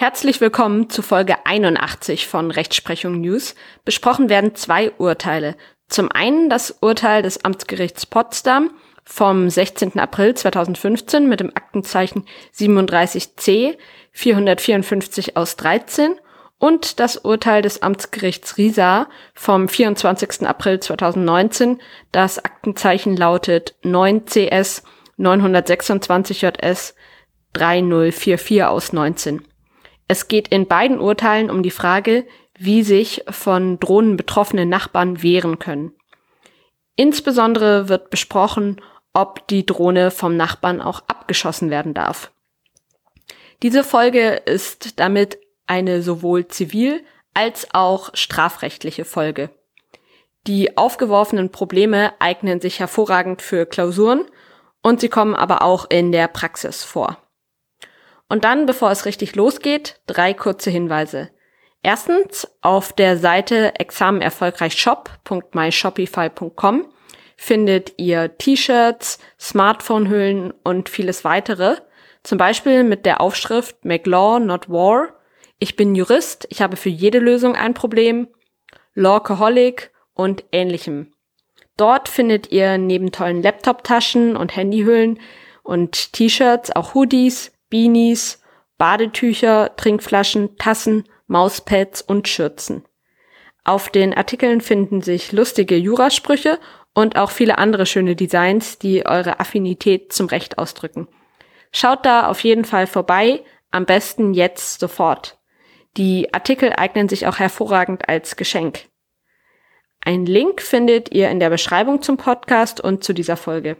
Herzlich willkommen zu Folge 81 von Rechtsprechung News. Besprochen werden zwei Urteile. Zum einen das Urteil des Amtsgerichts Potsdam vom 16. April 2015 mit dem Aktenzeichen 37c 454 aus 13 und das Urteil des Amtsgerichts Riesa vom 24. April 2019. Das Aktenzeichen lautet 9CS 926 JS 3044 aus 19. Es geht in beiden Urteilen um die Frage, wie sich von Drohnen betroffene Nachbarn wehren können. Insbesondere wird besprochen, ob die Drohne vom Nachbarn auch abgeschossen werden darf. Diese Folge ist damit eine sowohl zivil als auch strafrechtliche Folge. Die aufgeworfenen Probleme eignen sich hervorragend für Klausuren und sie kommen aber auch in der Praxis vor. Und dann, bevor es richtig losgeht, drei kurze Hinweise. Erstens, auf der Seite examenerfolgreichshop.myshopify.com findet ihr T-Shirts, Smartphone-Hüllen und vieles weitere. Zum Beispiel mit der Aufschrift Make Law, Not War. Ich bin Jurist, ich habe für jede Lösung ein Problem. Lawcoholic und ähnlichem. Dort findet ihr neben tollen Laptop-Taschen und Handyhüllen und T-Shirts auch Hoodies, Beanies, Badetücher, Trinkflaschen, Tassen, Mauspads und Schürzen. Auf den Artikeln finden sich lustige Jurasprüche und auch viele andere schöne Designs, die eure Affinität zum Recht ausdrücken. Schaut da auf jeden Fall vorbei, am besten jetzt sofort. Die Artikel eignen sich auch hervorragend als Geschenk. Ein Link findet ihr in der Beschreibung zum Podcast und zu dieser Folge.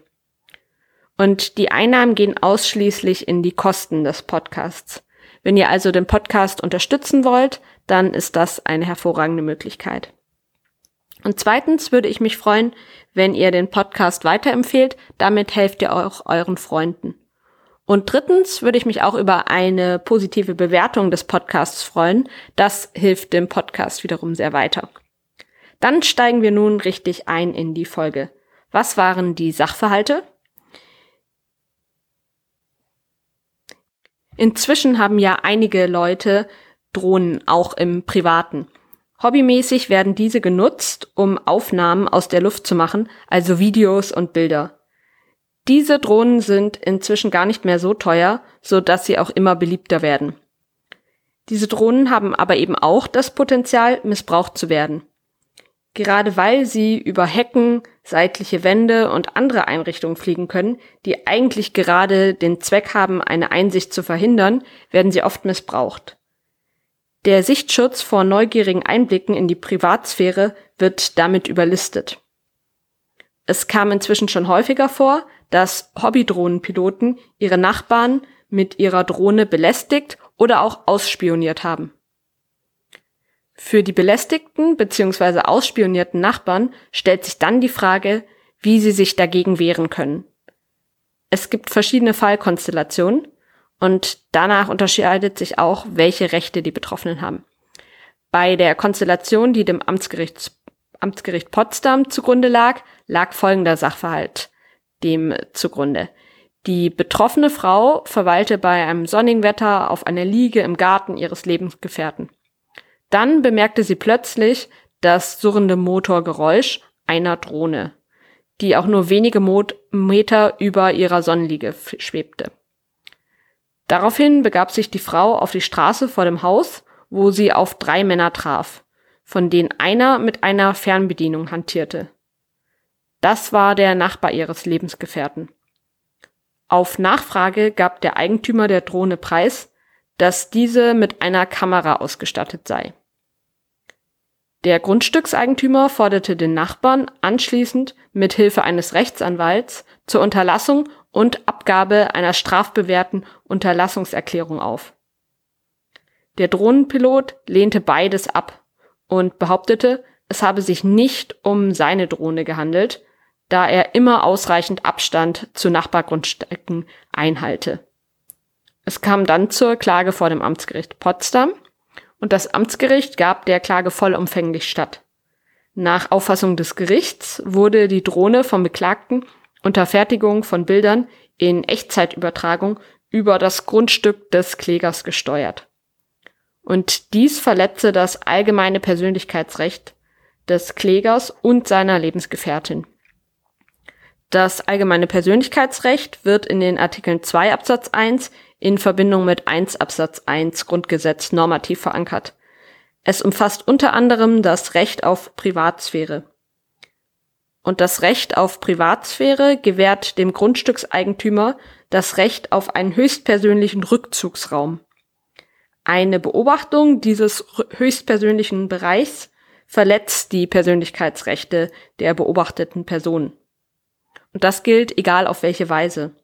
Und die Einnahmen gehen ausschließlich in die Kosten des Podcasts. Wenn ihr also den Podcast unterstützen wollt, dann ist das eine hervorragende Möglichkeit. Und zweitens würde ich mich freuen, wenn ihr den Podcast weiterempfehlt. Damit helft ihr auch euren Freunden. Und drittens würde ich mich auch über eine positive Bewertung des Podcasts freuen. Das hilft dem Podcast wiederum sehr weiter. Dann steigen wir nun richtig ein in die Folge. Was waren die Sachverhalte? Inzwischen haben ja einige Leute Drohnen auch im Privaten. Hobbymäßig werden diese genutzt, um Aufnahmen aus der Luft zu machen, also Videos und Bilder. Diese Drohnen sind inzwischen gar nicht mehr so teuer, so dass sie auch immer beliebter werden. Diese Drohnen haben aber eben auch das Potenzial, missbraucht zu werden. Gerade weil sie über Hecken, seitliche Wände und andere Einrichtungen fliegen können, die eigentlich gerade den Zweck haben, eine Einsicht zu verhindern, werden sie oft missbraucht. Der Sichtschutz vor neugierigen Einblicken in die Privatsphäre wird damit überlistet. Es kam inzwischen schon häufiger vor, dass Hobbydrohnenpiloten ihre Nachbarn mit ihrer Drohne belästigt oder auch ausspioniert haben. Für die belästigten bzw. ausspionierten Nachbarn stellt sich dann die Frage, wie sie sich dagegen wehren können. Es gibt verschiedene Fallkonstellationen und danach unterscheidet sich auch, welche Rechte die Betroffenen haben. Bei der Konstellation, die dem Amtsgericht, Amtsgericht Potsdam zugrunde lag, lag folgender Sachverhalt dem zugrunde. Die betroffene Frau verweilte bei einem sonnigen Wetter auf einer Liege im Garten ihres Lebensgefährten. Dann bemerkte sie plötzlich das surrende Motorgeräusch einer Drohne, die auch nur wenige Meter über ihrer Sonnenliege schwebte. Daraufhin begab sich die Frau auf die Straße vor dem Haus, wo sie auf drei Männer traf, von denen einer mit einer Fernbedienung hantierte. Das war der Nachbar ihres Lebensgefährten. Auf Nachfrage gab der Eigentümer der Drohne preis, dass diese mit einer Kamera ausgestattet sei. Der Grundstückseigentümer forderte den Nachbarn anschließend mit Hilfe eines Rechtsanwalts zur Unterlassung und Abgabe einer strafbewährten Unterlassungserklärung auf. Der Drohnenpilot lehnte beides ab und behauptete, es habe sich nicht um seine Drohne gehandelt, da er immer ausreichend Abstand zu Nachbargrundstücken einhalte. Es kam dann zur Klage vor dem Amtsgericht Potsdam und das Amtsgericht gab der Klage vollumfänglich statt. Nach Auffassung des Gerichts wurde die Drohne vom Beklagten unter Fertigung von Bildern in Echtzeitübertragung über das Grundstück des Klägers gesteuert. Und dies verletze das allgemeine Persönlichkeitsrecht des Klägers und seiner Lebensgefährtin. Das allgemeine Persönlichkeitsrecht wird in den Artikeln 2 Absatz 1 in Verbindung mit 1 Absatz 1 Grundgesetz normativ verankert. Es umfasst unter anderem das Recht auf Privatsphäre. Und das Recht auf Privatsphäre gewährt dem Grundstückseigentümer das Recht auf einen höchstpersönlichen Rückzugsraum. Eine Beobachtung dieses höchstpersönlichen Bereichs verletzt die Persönlichkeitsrechte der beobachteten Person. Und das gilt egal auf welche Weise.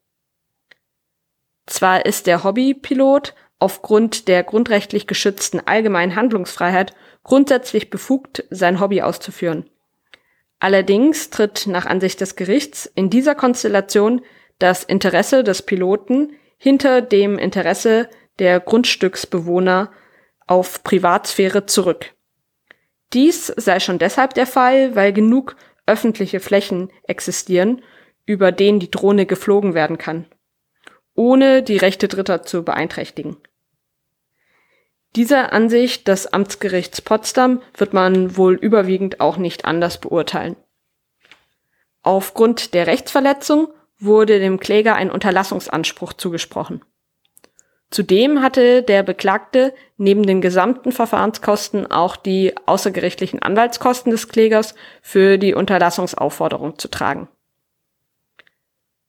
Zwar ist der Hobbypilot aufgrund der grundrechtlich geschützten allgemeinen Handlungsfreiheit grundsätzlich befugt, sein Hobby auszuführen. Allerdings tritt nach Ansicht des Gerichts in dieser Konstellation das Interesse des Piloten hinter dem Interesse der Grundstücksbewohner auf Privatsphäre zurück. Dies sei schon deshalb der Fall, weil genug öffentliche Flächen existieren, über denen die Drohne geflogen werden kann ohne die Rechte Dritter zu beeinträchtigen. Diese Ansicht des Amtsgerichts Potsdam wird man wohl überwiegend auch nicht anders beurteilen. Aufgrund der Rechtsverletzung wurde dem Kläger ein Unterlassungsanspruch zugesprochen. Zudem hatte der Beklagte neben den gesamten Verfahrenskosten auch die außergerichtlichen Anwaltskosten des Klägers für die Unterlassungsaufforderung zu tragen.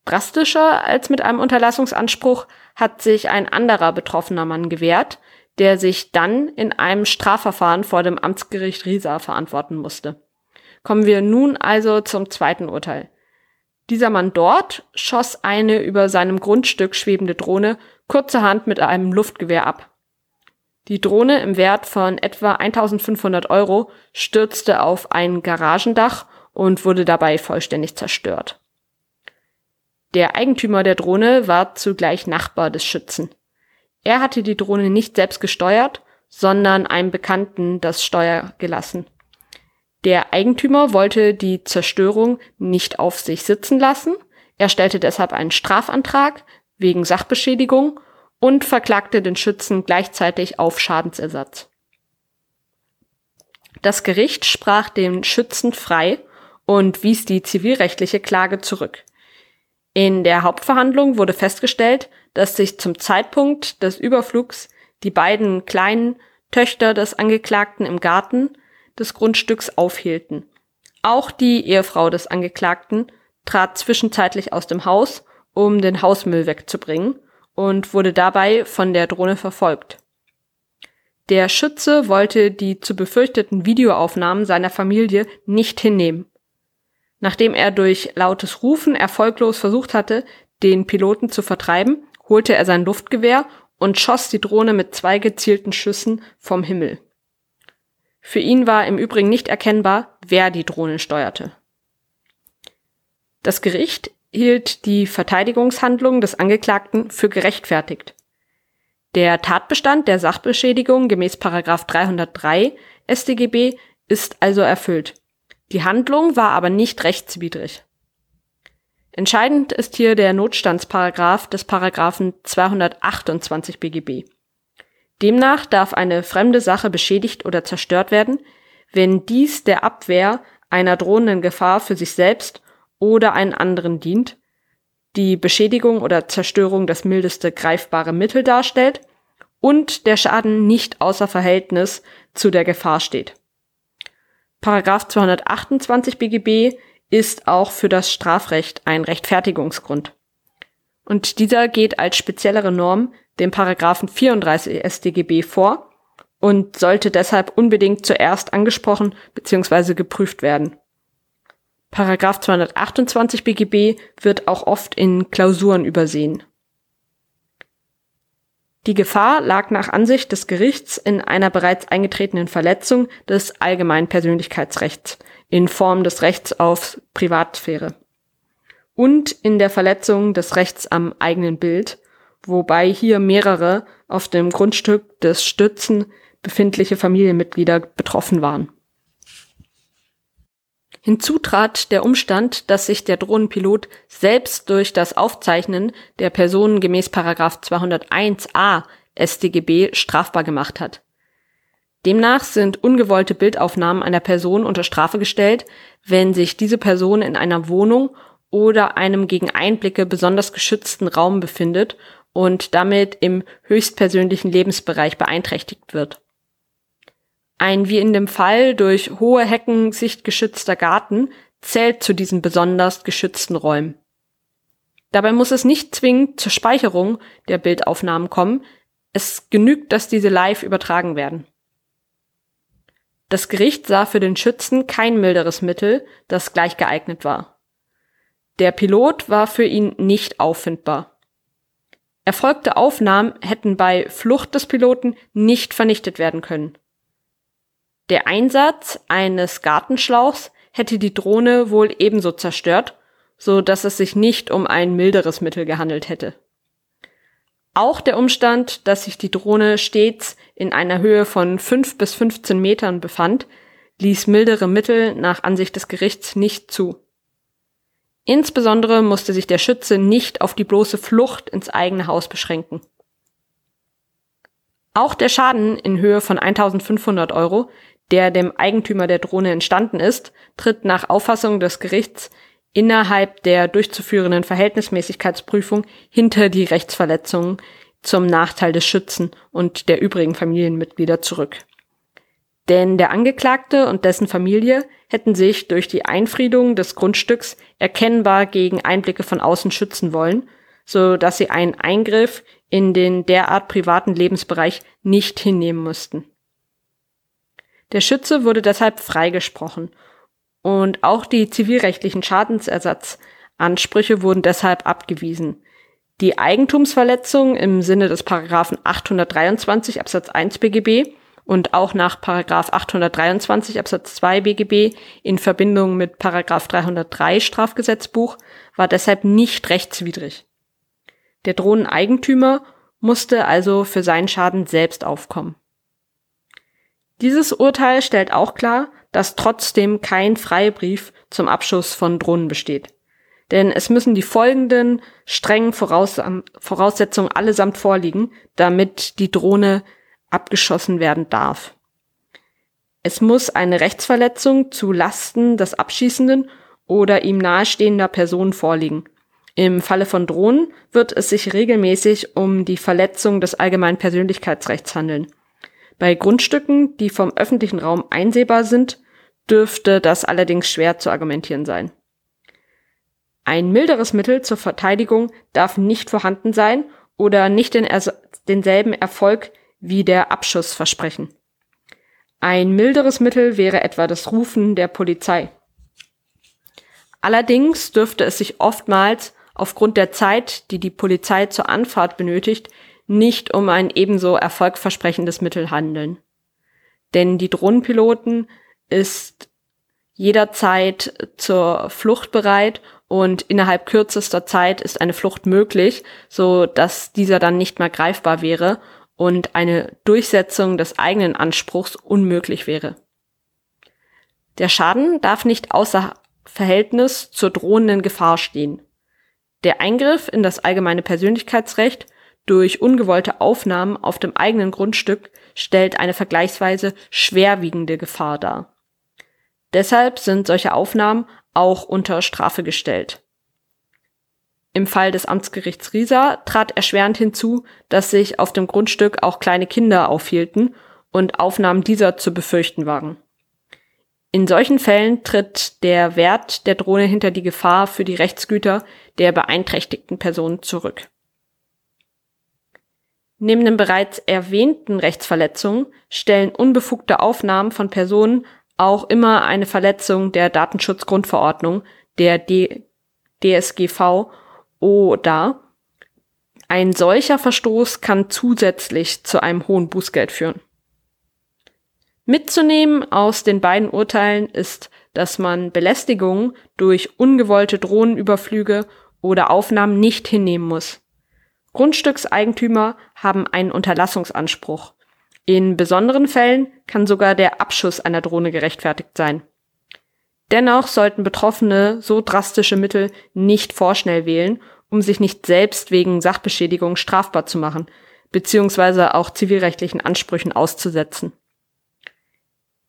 Drastischer als mit einem Unterlassungsanspruch hat sich ein anderer betroffener Mann gewehrt, der sich dann in einem Strafverfahren vor dem Amtsgericht Riesa verantworten musste. Kommen wir nun also zum zweiten Urteil. Dieser Mann dort schoss eine über seinem Grundstück schwebende Drohne kurzerhand mit einem Luftgewehr ab. Die Drohne im Wert von etwa 1500 Euro stürzte auf ein Garagendach und wurde dabei vollständig zerstört. Der Eigentümer der Drohne war zugleich Nachbar des Schützen. Er hatte die Drohne nicht selbst gesteuert, sondern einem Bekannten das Steuer gelassen. Der Eigentümer wollte die Zerstörung nicht auf sich sitzen lassen. Er stellte deshalb einen Strafantrag wegen Sachbeschädigung und verklagte den Schützen gleichzeitig auf Schadensersatz. Das Gericht sprach den Schützen frei und wies die zivilrechtliche Klage zurück. In der Hauptverhandlung wurde festgestellt, dass sich zum Zeitpunkt des Überflugs die beiden kleinen Töchter des Angeklagten im Garten des Grundstücks aufhielten. Auch die Ehefrau des Angeklagten trat zwischenzeitlich aus dem Haus, um den Hausmüll wegzubringen und wurde dabei von der Drohne verfolgt. Der Schütze wollte die zu befürchteten Videoaufnahmen seiner Familie nicht hinnehmen. Nachdem er durch lautes Rufen erfolglos versucht hatte, den Piloten zu vertreiben, holte er sein Luftgewehr und schoss die Drohne mit zwei gezielten Schüssen vom Himmel. Für ihn war im Übrigen nicht erkennbar, wer die Drohne steuerte. Das Gericht hielt die Verteidigungshandlung des Angeklagten für gerechtfertigt. Der Tatbestand der Sachbeschädigung gemäß 303 StGB ist also erfüllt. Die Handlung war aber nicht rechtswidrig. Entscheidend ist hier der Notstandsparagraph des Paragraphen 228 BGB. Demnach darf eine fremde Sache beschädigt oder zerstört werden, wenn dies der Abwehr einer drohenden Gefahr für sich selbst oder einen anderen dient, die Beschädigung oder Zerstörung das mildeste greifbare Mittel darstellt und der Schaden nicht außer Verhältnis zu der Gefahr steht. Paragraph 228 BGB ist auch für das Strafrecht ein Rechtfertigungsgrund. Und dieser geht als speziellere Norm dem Paragraphen 34 StGB vor und sollte deshalb unbedingt zuerst angesprochen bzw. geprüft werden. Paragraph 228 BGB wird auch oft in Klausuren übersehen. Die Gefahr lag nach Ansicht des Gerichts in einer bereits eingetretenen Verletzung des allgemeinen Persönlichkeitsrechts in Form des Rechts auf Privatsphäre und in der Verletzung des Rechts am eigenen Bild, wobei hier mehrere auf dem Grundstück des Stützen befindliche Familienmitglieder betroffen waren. Hinzu trat der Umstand, dass sich der Drohnenpilot selbst durch das Aufzeichnen der Personen gemäß 201a StGB strafbar gemacht hat. Demnach sind ungewollte Bildaufnahmen einer Person unter Strafe gestellt, wenn sich diese Person in einer Wohnung oder einem gegen Einblicke besonders geschützten Raum befindet und damit im höchstpersönlichen Lebensbereich beeinträchtigt wird. Ein wie in dem Fall durch hohe Hecken sichtgeschützter Garten zählt zu diesen besonders geschützten Räumen. Dabei muss es nicht zwingend zur Speicherung der Bildaufnahmen kommen, es genügt, dass diese live übertragen werden. Das Gericht sah für den Schützen kein milderes Mittel, das gleich geeignet war. Der Pilot war für ihn nicht auffindbar. Erfolgte Aufnahmen hätten bei Flucht des Piloten nicht vernichtet werden können. Der Einsatz eines Gartenschlauchs hätte die Drohne wohl ebenso zerstört, so dass es sich nicht um ein milderes Mittel gehandelt hätte. Auch der Umstand, dass sich die Drohne stets in einer Höhe von 5 bis 15 Metern befand, ließ mildere Mittel nach Ansicht des Gerichts nicht zu. Insbesondere musste sich der Schütze nicht auf die bloße Flucht ins eigene Haus beschränken. Auch der Schaden in Höhe von 1500 Euro, der dem Eigentümer der Drohne entstanden ist, tritt nach Auffassung des Gerichts innerhalb der durchzuführenden Verhältnismäßigkeitsprüfung hinter die Rechtsverletzungen zum Nachteil des Schützen und der übrigen Familienmitglieder zurück. Denn der Angeklagte und dessen Familie hätten sich durch die Einfriedung des Grundstücks erkennbar gegen Einblicke von außen schützen wollen, so dass sie einen Eingriff in den derart privaten Lebensbereich nicht hinnehmen mussten. Der Schütze wurde deshalb freigesprochen und auch die zivilrechtlichen Schadensersatzansprüche wurden deshalb abgewiesen. Die Eigentumsverletzung im Sinne des Paragraphen 823 Absatz 1 BGB und auch nach Paragraph 823 Absatz 2 BGB in Verbindung mit Paragraph 303 Strafgesetzbuch war deshalb nicht rechtswidrig. Der Drohneneigentümer musste also für seinen Schaden selbst aufkommen. Dieses Urteil stellt auch klar, dass trotzdem kein Freibrief zum Abschuss von Drohnen besteht. Denn es müssen die folgenden strengen Voraus Voraussetzungen allesamt vorliegen, damit die Drohne abgeschossen werden darf. Es muss eine Rechtsverletzung zu Lasten des Abschießenden oder ihm nahestehender Person vorliegen. Im Falle von Drohnen wird es sich regelmäßig um die Verletzung des allgemeinen Persönlichkeitsrechts handeln. Bei Grundstücken, die vom öffentlichen Raum einsehbar sind, dürfte das allerdings schwer zu argumentieren sein. Ein milderes Mittel zur Verteidigung darf nicht vorhanden sein oder nicht den denselben Erfolg wie der Abschuss versprechen. Ein milderes Mittel wäre etwa das Rufen der Polizei. Allerdings dürfte es sich oftmals aufgrund der Zeit, die die Polizei zur Anfahrt benötigt, nicht um ein ebenso erfolgversprechendes Mittel handeln. Denn die Drohnenpiloten ist jederzeit zur Flucht bereit und innerhalb kürzester Zeit ist eine Flucht möglich, so dass dieser dann nicht mehr greifbar wäre und eine Durchsetzung des eigenen Anspruchs unmöglich wäre. Der Schaden darf nicht außer Verhältnis zur drohenden Gefahr stehen. Der Eingriff in das allgemeine Persönlichkeitsrecht durch ungewollte Aufnahmen auf dem eigenen Grundstück stellt eine vergleichsweise schwerwiegende Gefahr dar. Deshalb sind solche Aufnahmen auch unter Strafe gestellt. Im Fall des Amtsgerichts Riesa trat erschwerend hinzu, dass sich auf dem Grundstück auch kleine Kinder aufhielten und Aufnahmen dieser zu befürchten waren. In solchen Fällen tritt der Wert der Drohne hinter die Gefahr für die Rechtsgüter der beeinträchtigten Person zurück. Neben den bereits erwähnten Rechtsverletzungen stellen unbefugte Aufnahmen von Personen auch immer eine Verletzung der Datenschutzgrundverordnung, der D DSGVO dar. Ein solcher Verstoß kann zusätzlich zu einem hohen Bußgeld führen. Mitzunehmen aus den beiden Urteilen ist, dass man Belästigungen durch ungewollte Drohnenüberflüge oder Aufnahmen nicht hinnehmen muss. Grundstückseigentümer haben einen Unterlassungsanspruch. In besonderen Fällen kann sogar der Abschuss einer Drohne gerechtfertigt sein. Dennoch sollten Betroffene so drastische Mittel nicht vorschnell wählen, um sich nicht selbst wegen Sachbeschädigung strafbar zu machen, beziehungsweise auch zivilrechtlichen Ansprüchen auszusetzen.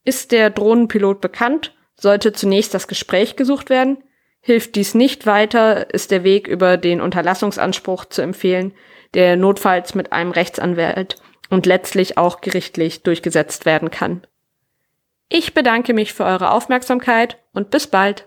Ist der Drohnenpilot bekannt, sollte zunächst das Gespräch gesucht werden. Hilft dies nicht weiter, ist der Weg über den Unterlassungsanspruch zu empfehlen, der notfalls mit einem Rechtsanwalt und letztlich auch gerichtlich durchgesetzt werden kann. Ich bedanke mich für eure Aufmerksamkeit und bis bald.